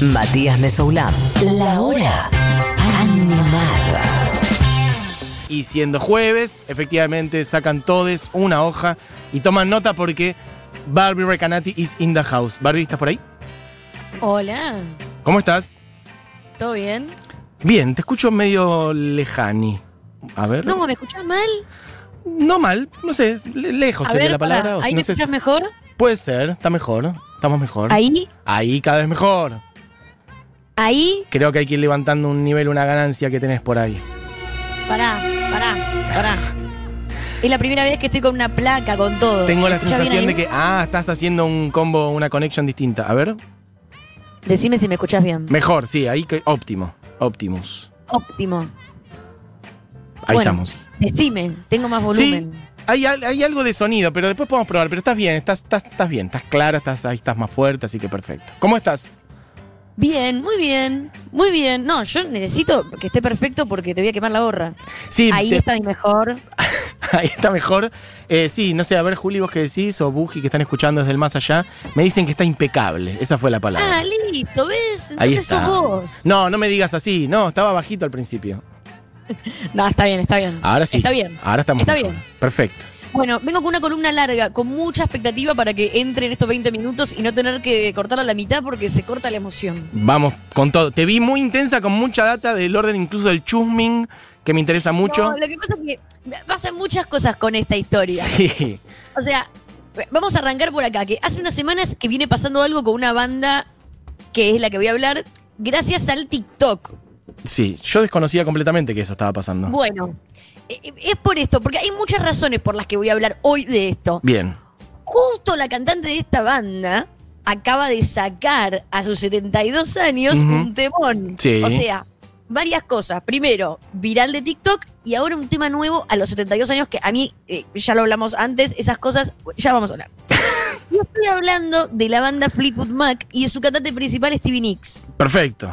Matías Mesoulán. La hora animada. Y siendo jueves, efectivamente sacan todos una hoja y toman nota porque Barbie Recanati is in the house. Barbie, ¿estás por ahí? Hola, ¿Cómo estás? ¿todo bien? Bien, te escucho medio lejani. A ver. No, ¿me escuchas mal? No mal, no sé, le- lejos A sería ver, la palabra. o si ¿ahí no me sé escuchas mejor? Puede ser, está mejor. Estamos mejor. ¿Ahí? Ahí cada vez mejor. ¿Ahí? Creo que hay que ir levantando un nivel, una ganancia que tenés por ahí. Pará, pará, pará. Es la primera vez que estoy con una placa, con todo. Tengo ¿Me la sensación de que, ah, estás haciendo un combo, una connection distinta. A ver. Decime si me escuchás bien. Mejor, sí, ahí que óptimo. Optimus. Óptimo. Ahí Bueno. estamos. Decime, tengo más volumen. Hay, al- hay algo de sonido, pero después podemos probar. Pero estás bien, estás, estás, estás bien, estás clara, estás, ahí estás más fuerte, así que perfecto. ¿Cómo estás? Bien, muy bien, muy bien. No, yo necesito que esté perfecto porque te voy a quemar la gorra. Sí, Ahí te- está mi mejor. ahí está mejor. Eh, sí, no sé, a ver, Juli, vos qué decís, o Buji, que están escuchando desde el más allá, me dicen que está impecable. Esa fue la palabra. Ah, listo, ¿ves? Ahí Entonces está. sos vos. No, no me digas así. No, estaba bajito al principio. No, está bien, está bien. Ahora sí. Está bien. Ahora estamos Está mejor. bien. Perfecto. Bueno, vengo con una columna larga, con mucha expectativa para que entre en estos 20 minutos y no tener que cortarla a la mitad porque se corta la emoción. Vamos con todo. Te vi muy intensa, con mucha data del orden incluso del chusming, que me interesa mucho. No, lo que pasa es que pasan muchas cosas con esta historia. Sí. O sea, vamos a arrancar por acá, que hace unas semanas que viene pasando algo con una banda que es la que voy a hablar, gracias al TikTok. Sí, yo desconocía completamente que eso estaba pasando. Bueno, es por esto, porque hay muchas razones por las que voy a hablar hoy de esto. Bien. Justo la cantante de esta banda acaba de sacar a sus 72 años un temón. Sí. O sea, varias cosas. Primero, viral de TikTok y ahora un tema nuevo a los 72 años que a mí, eh, ya lo hablamos antes, esas cosas, ya vamos a hablar. Yo estoy hablando de la banda Fleetwood Mac y de su cantante principal Stevie Nicks. Perfecto.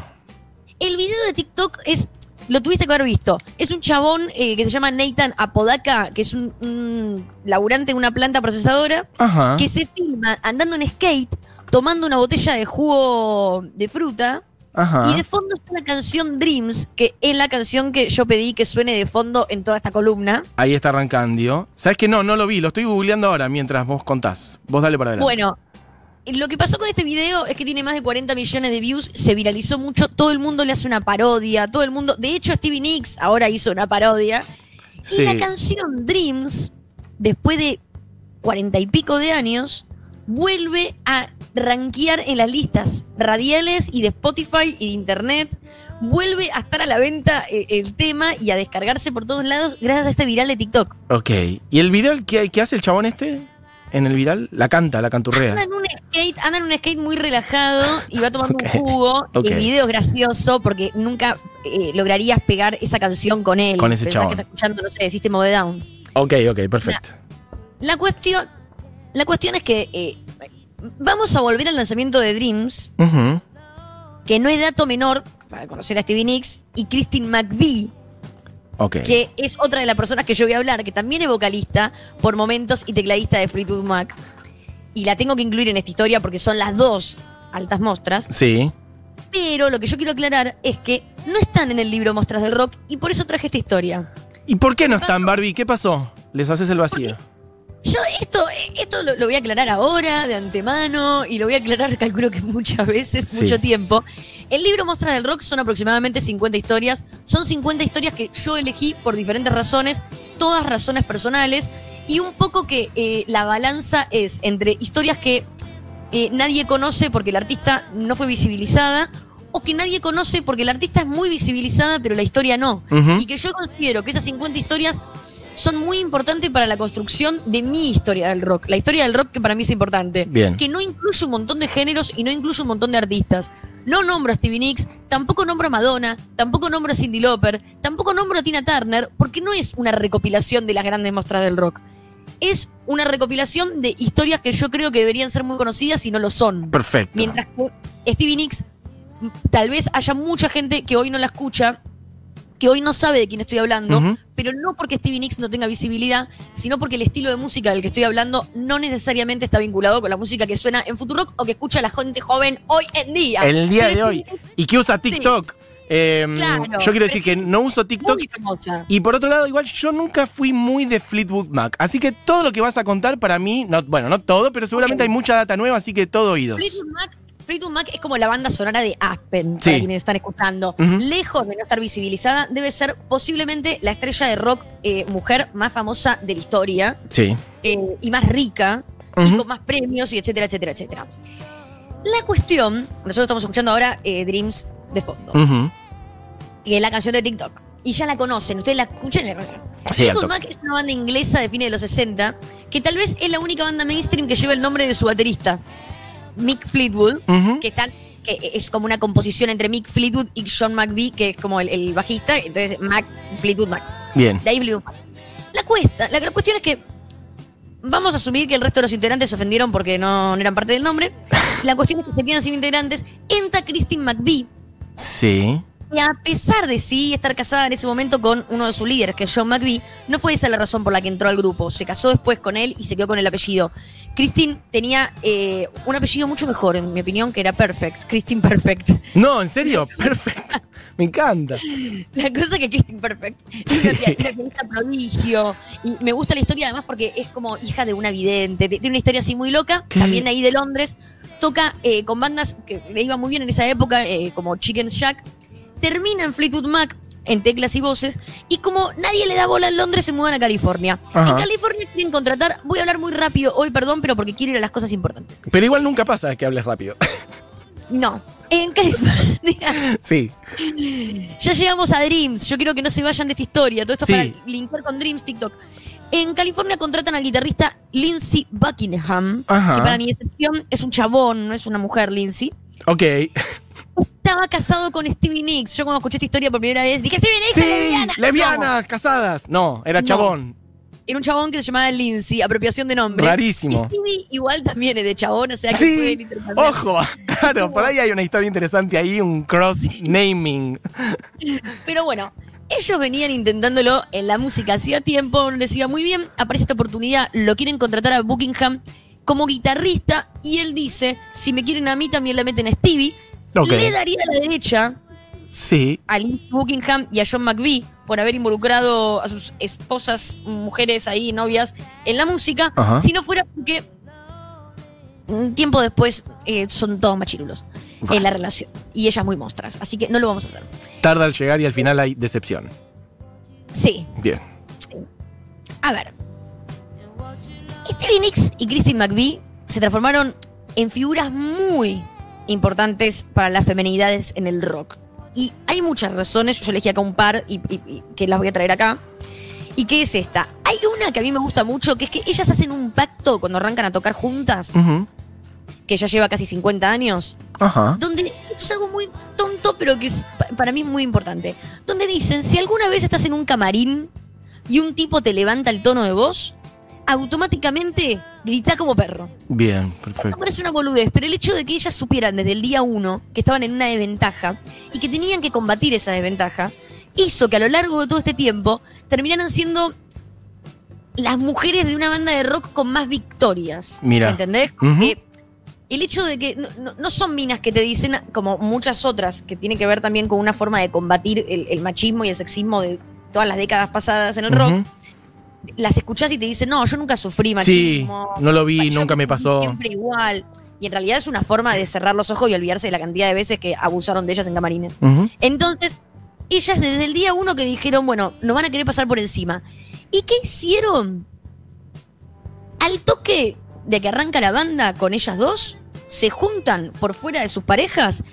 El video de TikTok es. Lo tuviste que haber visto. Es un chabón eh, que se llama Nathan Apodaca, que es un, un laburante de una planta procesadora, Ajá. que se filma andando en skate, tomando una botella de jugo de fruta, Ajá. y de fondo está la canción Dreams, que es la canción que yo pedí que suene de fondo en toda esta columna. Ahí está arrancando. ¿Sabes que No, no lo vi. Lo estoy googleando ahora mientras vos contás. Vos dale para adelante. Bueno, lo que pasó con este video es que tiene más de 40 millones de views, se viralizó mucho, todo el mundo le hace una parodia, todo el mundo, de hecho Stevie Nicks ahora hizo una parodia. Sí. Y la canción Dreams, después de 40 y pico de años, vuelve a rankear en las listas radiales y de Spotify y de internet. Vuelve a estar a la venta eh, el tema y a descargarse por todos lados gracias a este viral de TikTok. Ok. ¿Y el video que, que hace el chabón este? En el viral, la canta, la canturrea. Anda en un skate, anda en un skate muy relajado y va tomando un jugo. ok. El video es gracioso porque nunca eh, lograrías pegar esa canción con él. Con ese Pensás chabón. que está escuchando, no sé, System of a Down. Ok, ok, perfecto. La cuestión, la cuestión es que eh, vamos a volver al lanzamiento de Dreams, que no es dato menor para conocer a Stevie Nicks, y Christine McVie, que es otra de las personas que yo voy a hablar, que también es vocalista por momentos y tecladista de Fleetwood Mac. Y la tengo que incluir en esta historia porque son las dos altas mostras. Sí. Pero lo que yo quiero aclarar es que no están en el libro Mostras del Rock y por eso traje esta historia. ¿Y por qué no están, Barbie? ¿Qué pasó? Les haces el vacío. Yo esto, esto lo, lo voy a aclarar ahora, de antemano, y lo voy a aclarar, calculo que muchas veces, Sí. mucho tiempo. El libro Mostras del Rock son aproximadamente 50 historias. Son 50 historias que yo elegí por diferentes razones, todas razones personales, y un poco que eh, la balanza es entre historias que eh, nadie conoce porque el artista no fue visibilizada, o que nadie conoce porque el artista es muy visibilizada, pero la historia no. Y que yo considero que esas 50 historias son muy importantes para la construcción de mi historia del rock. La historia del rock que para mí es importante. Bien. Que no incluye un montón de géneros y no incluye un montón de artistas. No nombro a Stevie Nicks, tampoco nombro a Madonna, tampoco nombro a Cindy Lauper, tampoco nombro a Tina Turner, porque no es una recopilación de las grandes muestras del rock. Es una recopilación de historias que yo creo que deberían ser muy conocidas y no lo son. Perfecto. Mientras que Stevie Nicks, tal vez haya mucha gente que hoy no la escucha, que hoy no sabe de quién estoy hablando, pero no porque Stevie Nicks no tenga visibilidad, sino porque el estilo de música del que estoy hablando no necesariamente está vinculado con la música que suena en Futurock o que escucha la gente joven hoy en día. El día Pero de hoy. Y que usa TikTok. Eh, Claro, yo quiero decir que no uso TikTok. Y por otro lado, igual yo nunca fui muy de Fleetwood Mac. Así que todo lo que vas a contar para mí, no, bueno, no todo, pero seguramente hay mucha data nueva, así que todo oídos. Fleetwood Mac, Fleetwood Mac es como la banda sonora de Aspen, Sí. para quienes están escuchando. Lejos de no estar visibilizada, debe ser posiblemente la estrella de rock eh, mujer más famosa de la historia Sí. eh, y más rica y con más premios y etcétera, etcétera, etcétera. La cuestión, nosotros estamos escuchando ahora eh, Dreams de fondo, Ujú. Y es la canción de TikTok. Y ya la conocen, ustedes la escuchan y la conocen. Fleetwood Mac es una banda inglesa de fines de los 60 que tal vez es la única banda mainstream que lleva el nombre de su baterista, Mick Fleetwood, que están que es como una composición entre Mick Fleetwood y John McVie, que es como el, el bajista, entonces Mac Fleetwood Mac. Bien. De ahí Fleetwood Mac. La cuesta, la, la cuestión es que vamos a asumir que el resto de los integrantes se ofendieron porque no, no eran parte del nombre. La cuestión es que se quedan sin integrantes. Entra Christine McVie, Sí. Y a pesar de sí estar casada en ese momento con uno de sus líderes, que es John McVie, no fue esa la razón por la que entró al grupo. Se casó después con él y se quedó con el apellido. Christine tenía eh, un apellido mucho mejor, en mi opinión, que era Perfect. Christine Perfect. No, en serio, perfecto. Me encanta. La cosa que Christine Perfect es una prodigio. Y me gusta la historia además porque es como hija de una vidente. Tiene una historia así muy loca, ¿Qué? también de ahí de Londres. Toca eh, con bandas que le iban muy bien en esa época, eh, como Chicken Shack. Termina en Fleetwood Mac en teclas y voces. Y como nadie le da bola en Londres, se mudan a California. Ajá. En California quieren contratar, voy a hablar muy rápido hoy, perdón, pero porque quiero ir a las cosas importantes. Pero igual nunca pasa que hables rápido. No. En California Sí. Ya llegamos a Dreams. Yo quiero que no se vayan de esta historia. Todo esto Sí. para linkar con Dreams TikTok. En California contratan al guitarrista Lindsey Buckingham, Ajá. que para mi excepción es un chabón, no es una mujer, Lindsey. Ok. Estaba casado con Stevie Nicks. Yo cuando escuché esta historia por primera vez dije, Stevie Nicks es Sí, lesbiana. lesbianas, casadas. No, era No. chabón. Era un chabón que se llamaba Lindsey, apropiación de nombre. Y Rarísimo. Stevie igual también es de chabón, o sea que Sí, intercambiar. ojo, claro, por ahí hay una historia interesante ahí, un cross naming. Pero bueno, ellos venían intentándolo en la música hacía tiempo, no les iba muy bien. Aparece esta oportunidad, lo quieren contratar a Buckingham como guitarrista y él dice, si me quieren a mí también la meten a Stevie. Ok. Le daría la derecha Sí, a Lindsey Buckingham y a John McVie por haber involucrado a sus esposas, mujeres ahí, novias, en la música. Ajá. Si no fuera porque un tiempo después eh, son todos machirulos en la relación. Y ellas muy monstras. Así que no lo vamos a hacer. tarda al llegar y al final hay decepción. Sí, Bien. A ver. Stevie Nicks y Christine McVie se transformaron en figuras muy importantes para las femenidades en el rock. Y hay muchas razones, yo elegí acá un par y, y- y que las voy a traer acá. ¿Y qué es esta? Hay una que a mí me gusta mucho, que es que ellas hacen un pacto cuando arrancan a tocar juntas, que ya lleva casi 50 años, Ajá. donde es algo muy tonto, pero que es, pa- para mí es muy importante. Donde dicen, si alguna vez estás en un camarín y un tipo te levanta el tono de voz, automáticamente grita como perro. Bien, perfecto. parece una boludez, pero el hecho de que ellas supieran desde el día uno que estaban en una desventaja y que tenían que combatir esa desventaja, hizo que a lo largo de todo este tiempo terminaran siendo las mujeres de una banda de rock con más victorias. Mira. ¿Entendés? Que el hecho de que no, no- no son minas que te dicen, como muchas otras, que tiene que ver también con una forma de combatir el, el machismo y el sexismo de todas las décadas pasadas en el rock. Las escuchás y te dicen, no, yo nunca sufrí Sí, machismo. no lo vi, yo nunca me pasó. Siempre igual. Y en realidad es una forma de cerrar los ojos y olvidarse de la cantidad de veces que abusaron de ellas en camarines. Entonces, ellas desde el día uno que dijeron, bueno, nos van a querer pasar por encima. ¿Y qué hicieron? Al toque de que arranca la banda con ellas dos, se juntan por fuera de sus parejas,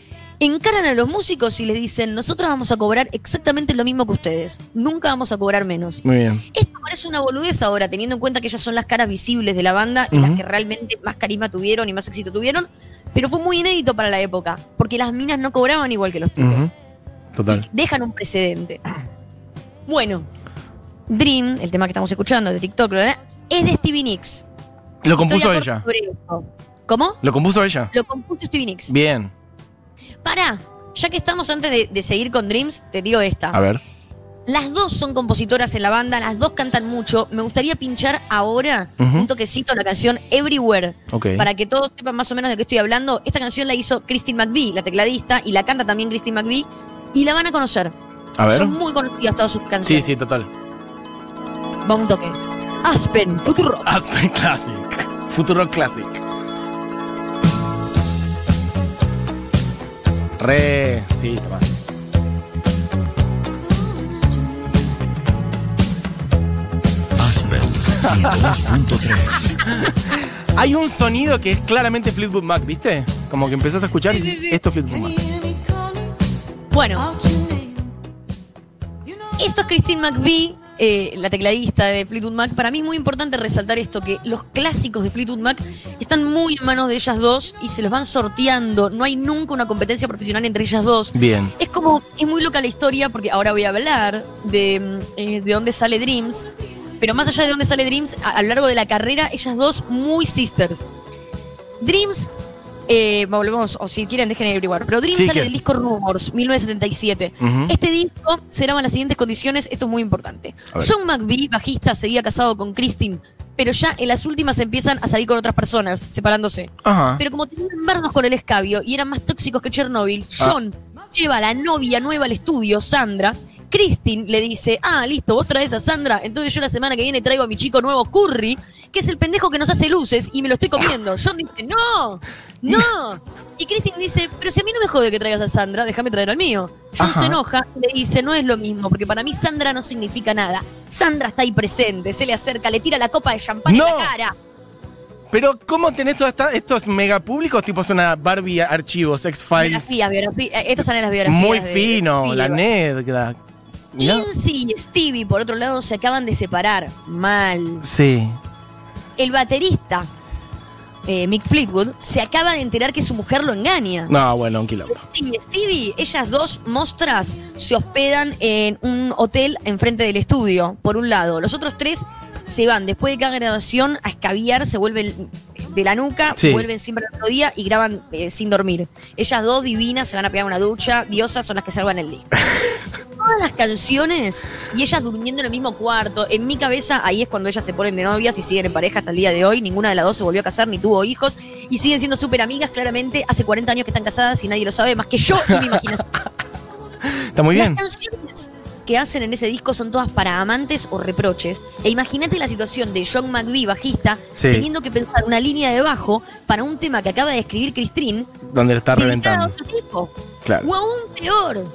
encaran a los músicos y les dicen, nosotros vamos a cobrar exactamente lo mismo que ustedes. Nunca vamos a cobrar menos. Muy bien. Esto parece una boludez ahora, teniendo en cuenta que ellas son las caras visibles de la banda y las que realmente más carisma tuvieron y más éxito tuvieron, pero fue muy inédito para la época, porque las minas no cobraban igual que los tipos. Total. Y dejan un precedente. Bueno, Dream, el tema que estamos escuchando de TikTok, ¿verdad? es de Stevie Nicks. Lo compuso ella. ¿Cómo? Lo compuso ella. Lo compuso Stevie Nicks. Bien. Pará, ya que estamos antes de, de seguir con Dreams, te digo esta. A ver. Las dos son compositoras en la banda, las dos cantan mucho. Me gustaría pinchar ahora un toquecito la canción Everywhere. Ok. Para que todos sepan más o menos de qué estoy hablando. Esta canción la hizo Christine McVie, la tecladista, y la canta también Christine McVie. Y la van a conocer. A ver. Son muy conocidas todas sus Sí, canciones. sí, total. Va un toque. Aspen, Futuro. Aspen Classic. Futuro Classic. Re. Sí, toma. Aspen 102.3. Hay un sonido que es claramente Fleetwood Mac, ¿viste? Como que empezás a escuchar y Sí, sí, dices, sí. esto es Fleetwood Mac. Bueno, esto es Christine McVie, eh, la tecladista de Fleetwood Mac. Para mí es muy importante resaltar esto, que los clásicos de Fleetwood Mac están muy en manos de ellas dos y se los van sorteando. No hay nunca una competencia profesional entre ellas dos. Bien. Es como, es muy loca la historia, porque ahora voy a hablar de, eh, de dónde sale Dreams. Pero más allá de dónde sale Dreams, a, a lo largo de la carrera, ellas dos muy sisters. Dreams, eh, volvemos, o si quieren dejen Everywhere, pero Dreams Sí, sale que- del disco Rumors, 1977. Ujú. Este disco se graba en las siguientes condiciones, esto es muy importante. John McVie, bajista, seguía casado con Christine, pero ya en las últimas empiezan a salir con otras personas, separándose. Ajá. Pero como tenían bardos con el escabio y eran más tóxicos que Chernobyl, Ah. John lleva a la novia nueva al estudio, Sandra. Christine le dice, ah, listo, vos traes a Sandra, entonces yo la semana que viene traigo a mi chico nuevo Curry, que es el pendejo que nos hace luces y me lo estoy comiendo. John dice, no, no. Y Christine dice, pero si a mí no me jode que traigas a Sandra, déjame traer al mío. John Ajá. se enoja y le dice, no es lo mismo, porque para mí Sandra no significa nada. Sandra está ahí presente, se le acerca, le tira la copa de champán No. en la cara. Pero, ¿cómo tenés todos estos mega públicos? Tipo, es una Barbie Archivos, X-Files. Biografías, biografías. Eh, Estas salen las biografías. Muy de- fino, de la ¿no? Lindsay y Stevie, por otro lado, se acaban de separar. Mal. Sí. El baterista, eh, Mick Fleetwood, se acaba de enterar que su mujer lo engaña. No, bueno, un. Lindsay y Stevie, ellas dos mostras, se hospedan en un hotel enfrente del estudio, por un lado. Los otros tres se van después de cada grabación a escabiar, se vuelven de la nuca, Sí. vuelven siempre al otro día y graban eh, sin dormir. Ellas dos divinas se van a pegar una ducha, diosas son las que salvan el disco. Todas las canciones y ellas durmiendo en el mismo cuarto. En mi cabeza, ahí es cuando ellas se ponen de novias y siguen en pareja hasta el día de hoy. Ninguna de las dos se volvió a casar ni tuvo hijos y siguen siendo súper amigas. Claramente, hace 40 años que están casadas y nadie lo sabe más que yo y mi imaginación. Está muy bien. Las canciones que hacen en ese disco son todas para amantes o reproches. E imagínate la situación de John McVie, bajista, Sí. teniendo que pensar una línea de bajo para un tema que acaba de escribir Christine, Donde lo está dedicada a reventando. otro tipo. Claro. O aún peor,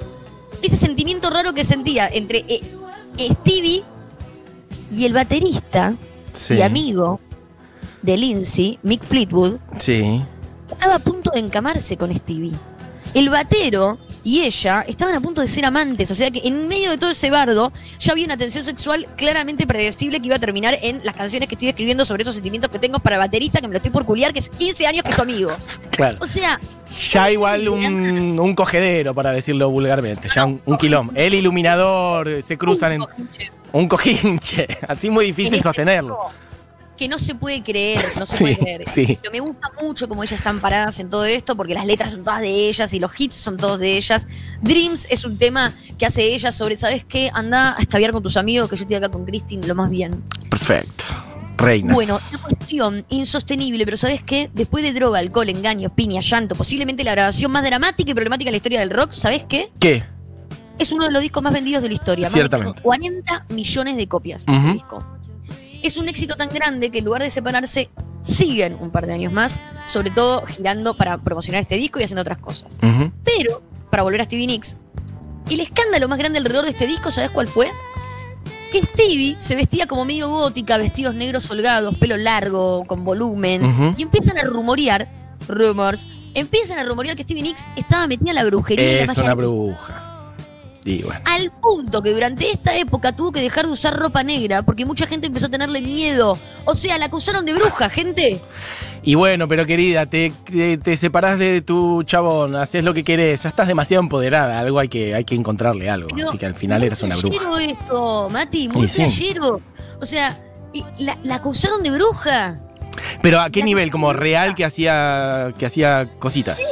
ese sentimiento raro que sentía entre eh, eh, Stevie y el baterista Sí. y amigo de Lindsay, Mick Fleetwood, Sí. estaba a punto de encamarse con Stevie. El batero y ella estaban a punto de ser amantes, o sea que en medio de todo ese bardo ya había una tensión sexual claramente predecible que iba a terminar en las canciones que estoy escribiendo sobre esos sentimientos que tengo para el baterista que me lo estoy por culiar, que es 15 años que es tu amigo. Claro. O sea, Ya igual un, un cogedero, para decirlo vulgarmente. Ya un, un quilombo. El iluminador, se cruzan en. un cojinche. Un cojinche. Así muy En difícil sostenerlo. Que no se puede creer, no se Sí, puede creer. sí. Pero me gusta mucho cómo ellas están paradas en todo esto, porque las letras son todas de ellas y los hits son todos de ellas. Dreams es un tema que hace ella sobre, ¿sabes qué? Anda a escabiar con tus amigos, que yo estoy acá con Christine, lo más bien. Perfecto. Reina. Bueno, una cuestión insostenible, pero ¿sabes qué? Después de droga, alcohol, engaño, piña, llanto, posiblemente la grabación más dramática y problemática de la historia del rock, ¿sabes qué? ¿Qué? Es uno de los discos más vendidos de la historia. Más de Ciertamente. 40 millones de copias de Ujú. este disco. Es un éxito tan grande que en lugar de separarse, siguen un par de años más, sobre todo girando para promocionar este disco y haciendo otras cosas. Pero, para volver a Stevie Nicks, el escándalo más grande alrededor de este disco, ¿sabes cuál fue? Que Stevie se vestía como medio gótica, vestidos negros holgados, pelo largo, con volumen, y empiezan a rumorear, rumors, empiezan a rumorear que Stevie Nicks estaba metida en la brujería y la Es magia una bruja. Y bueno. Al punto que durante esta época tuvo que dejar de usar ropa negra porque mucha gente empezó a tenerle miedo. O sea, la acusaron de bruja, gente. Y bueno, pero querida, te, te, te separás de tu chabón, haces lo que querés, ya estás demasiado empoderada, algo hay que, hay que encontrarle algo. Pero Así que al final eras una bruja. playero esto, Mati, muy Y sí. playero. O sea, la, la acusaron de bruja. Pero a qué La nivel, como real que hacía, que hacía cositas. Sí,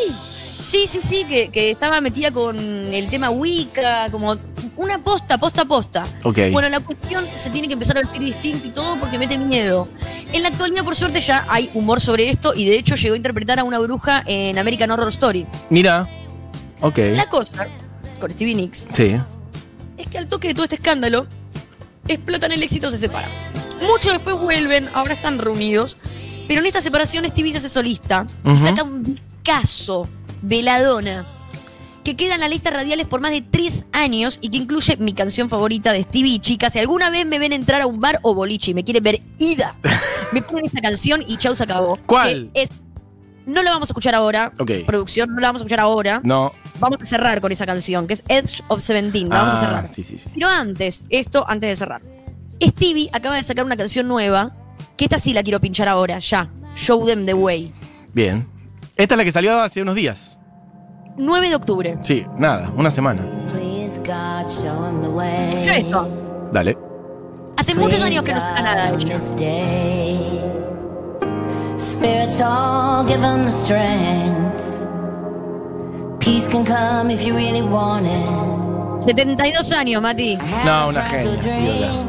sí, sí, que, que estaba metida con el tema Wicca, como Una posta, posta, posta. Ok. Bueno, la cuestión se tiene que empezar a vestir distinto y todo porque mete miedo. En la actualidad, por suerte, ya hay humor sobre esto y de hecho llegó a interpretar a una bruja en American Horror Story. Mira. Ok. La cosa con Stevie Nicks Sí. es que al toque de todo este escándalo, explotan el éxito, se separan. Mucho después vuelven, ahora están reunidos, pero en esta separación Stevie se hace solista y saca un discazo, Veladona, que queda en las listas radiales por más de tres años y que incluye mi canción favorita de Stevie. Chicas, si alguna vez me ven entrar a un bar o boliche y me quieren ver ida, me ponen esta canción y chau, se acabó. ¿Cuál? Que es- no la vamos a escuchar ahora, Ok. producción, no la vamos a escuchar ahora. No. Vamos a cerrar con esa canción, que es Edge of Seventeen. La vamos a Ah, cerrar. Sí, sí, sí. Pero antes, esto antes de cerrar. Stevie acaba de sacar una canción nueva, que esta sí la quiero pinchar ahora, ya. Show them the way. Bien. Esta es la que salió hace unos días. 9 de octubre. Sí, nada, una semana. Please God, show him the way. Escucha esto. Dale. Hace muchos años que no saca nada de on ella. this day. Spirits all give him the strength. Peace can come if you really want it. 72 años, Mati. No, una genia, dream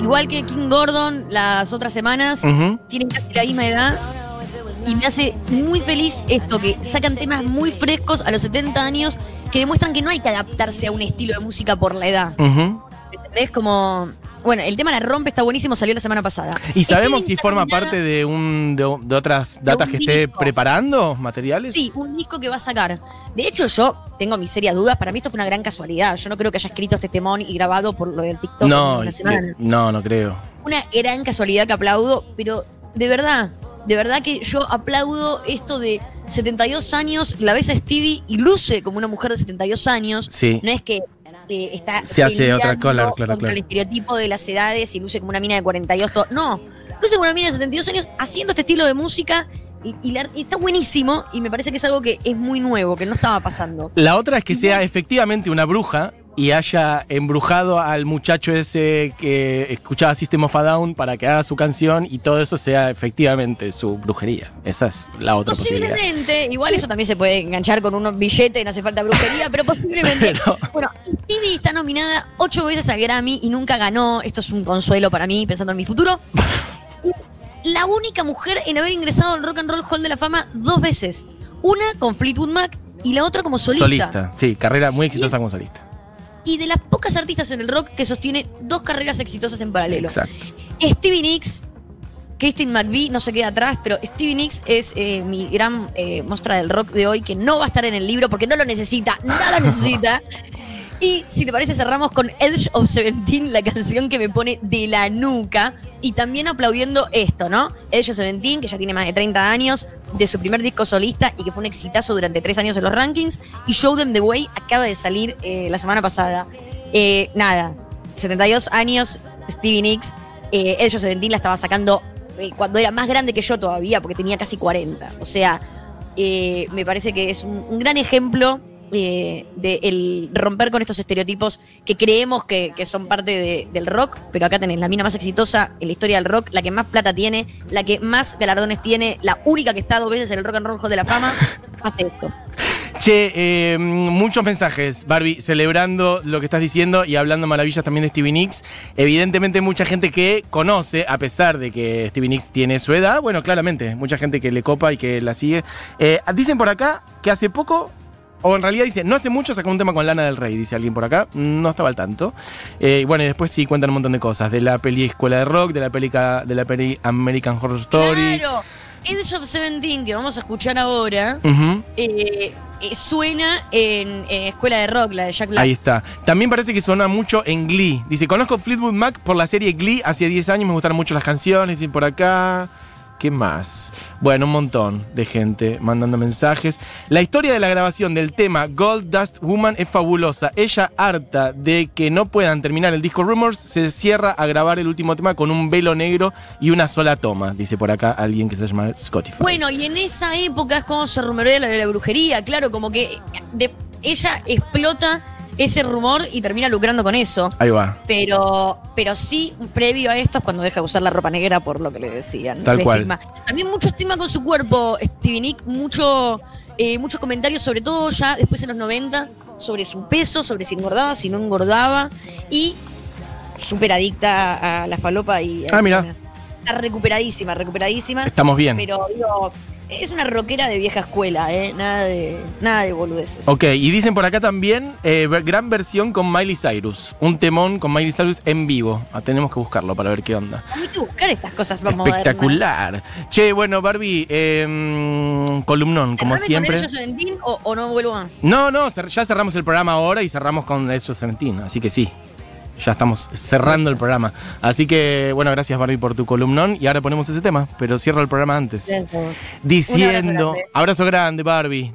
Igual que King Gordon las otras semanas, Ujú. tienen casi la misma edad. Y me hace muy feliz esto, que sacan temas muy frescos a los 70 años que demuestran que no hay que adaptarse a un estilo de música por la edad. Ujú. ¿Entendés? Como. Bueno, el tema La Rompe está buenísimo, salió la semana pasada. ¿Y sabemos si forma parte de un de, de otras datas que esté disco. preparando materiales? Sí, un disco que va a sacar. De hecho, yo tengo mis serias dudas. Para mí esto fue una gran casualidad. Yo no creo que haya escrito este temón y grabado por lo del TikTok No, una semana. eh, no, no creo. Una gran casualidad que aplaudo, pero de verdad, de verdad que yo aplaudo esto de 72 años, la ves a Stevie y luce como una mujer de 72 años. Sí. No es que eh, está Se hace otra peleando claro, claro, el estereotipo de las edades y luce como una mina de 42. to- No, luce como una mina de 72 años haciendo este estilo de música y, y la- y está buenísimo y me parece que es algo que es muy nuevo, que no estaba pasando. La otra es que sea efectivamente una bruja y haya embrujado al muchacho ese que escuchaba System of a Down para que haga su canción y todo eso sea efectivamente su brujería. Esa es la otra posibilidad. Posiblemente, igual eso también se puede enganchar con unos billetes, no hace falta brujería, pero posiblemente. Pero- Bueno, Stevie está nominada ocho veces al Grammy y nunca ganó. Esto es un consuelo para mí, pensando en mi futuro. La única mujer en haber ingresado al Rock and Roll Hall de la Fama dos veces. Una con Fleetwood Mac y la otra como solista. Solista, sí, carrera muy exitosa como solista. Y de las pocas artistas en el rock que sostiene dos carreras exitosas en paralelo. Exacto. Stevie Nicks, Christine McVie no se queda atrás, pero Stevie Nicks es eh, mi gran eh, muestra del rock de hoy que no va a estar en el libro porque no lo necesita, no lo necesita. Y si te parece, cerramos con Edge of Seventeen, la canción que me pone de la nuca. Y también aplaudiendo esto, ¿no? Edge of Seventeen, que ya tiene más de 30 años, de su primer disco solista y que fue un exitazo durante tres años en los rankings. Y Show Them the Way acaba de salir eh, la semana pasada. Eh, nada, 72 años, Stevie Nicks. Eh, Edge of Seventeen la estaba sacando eh, cuando era más grande que yo todavía, porque tenía casi 40. O sea, eh, me parece que es un, un gran ejemplo eh, de el romper con estos estereotipos que creemos que, que son parte de- del rock, pero acá tenés la mina más exitosa en la historia del rock, la que más plata tiene, la que más galardones tiene, la única que está dos veces en el Rock and Roll Hall de la Fama, hace esto. Che, eh, muchos mensajes, Barbie, celebrando lo que estás diciendo y hablando maravillas también de Stevie Nicks. Evidentemente mucha gente que conoce, a pesar de que Stevie Nicks tiene su edad, bueno, claramente, mucha gente que le copa y que la sigue. Eh, dicen por acá que hace poco, o en realidad dice, no hace mucho sacó un tema con Lana del Rey, dice alguien por acá, no estaba al tanto. Eh, bueno, y después sí cuentan un montón de cosas, de la peli Escuela de Rock, de la peli, de la peli American Horror Story. Claro, Edge of Seventeen, que vamos a escuchar ahora, eh, eh, suena en eh, Escuela de Rock, la de Jack Black. Ahí está. También parece que suena mucho en Glee. Dice, conozco Fleetwood Mac por la serie Glee hace 10 años, me gustaron mucho las canciones, dicen por acá. ¿Qué más? Bueno, un montón de gente mandando mensajes. La historia de la grabación del tema Gold Dust Woman es fabulosa. Ella, harta de que no puedan terminar el disco Rumors, se cierra a grabar el último tema con un velo negro y una sola toma, dice por acá alguien que se llama Spotify. Bueno, y en esa época es como se rumorea la de la brujería, claro, como que ella explota ese rumor y termina lucrando con eso. Ahí va. Pero, pero sí, previo a esto es cuando deja de usar la ropa negra por lo que le decían. Tal cual. También mucho estigma con su cuerpo, Stevie Nick, mucho, eh, muchos comentarios, sobre todo ya después en los 90, sobre su peso, sobre si engordaba, si no engordaba. Y súper adicta a la falopa y. Ah, mira. Está recuperadísima, recuperadísima. Estamos bien. Pero digo, es una rockera de vieja escuela, ¿eh? Nada de, nada de boludeces. Ok, y dicen por acá también eh, gran versión con Miley Cyrus. Un temón con Miley Cyrus en vivo. Ah, tenemos que buscarlo para ver qué onda. Hay que buscar estas cosas modernas. Espectacular. Che, bueno, Barbie, eh, columnón, como ¿Cerrame siempre. con Ellos Seventeen o, o no vuelvo más? No, no, ya cerramos el programa ahora y cerramos con eso Seventeen, así que sí. Ya estamos cerrando el programa. Así que, bueno, gracias Barbie por tu columnón y ahora ponemos ese tema, pero cierro el programa antes. Diciendo, grande. abrazo grande Barbie.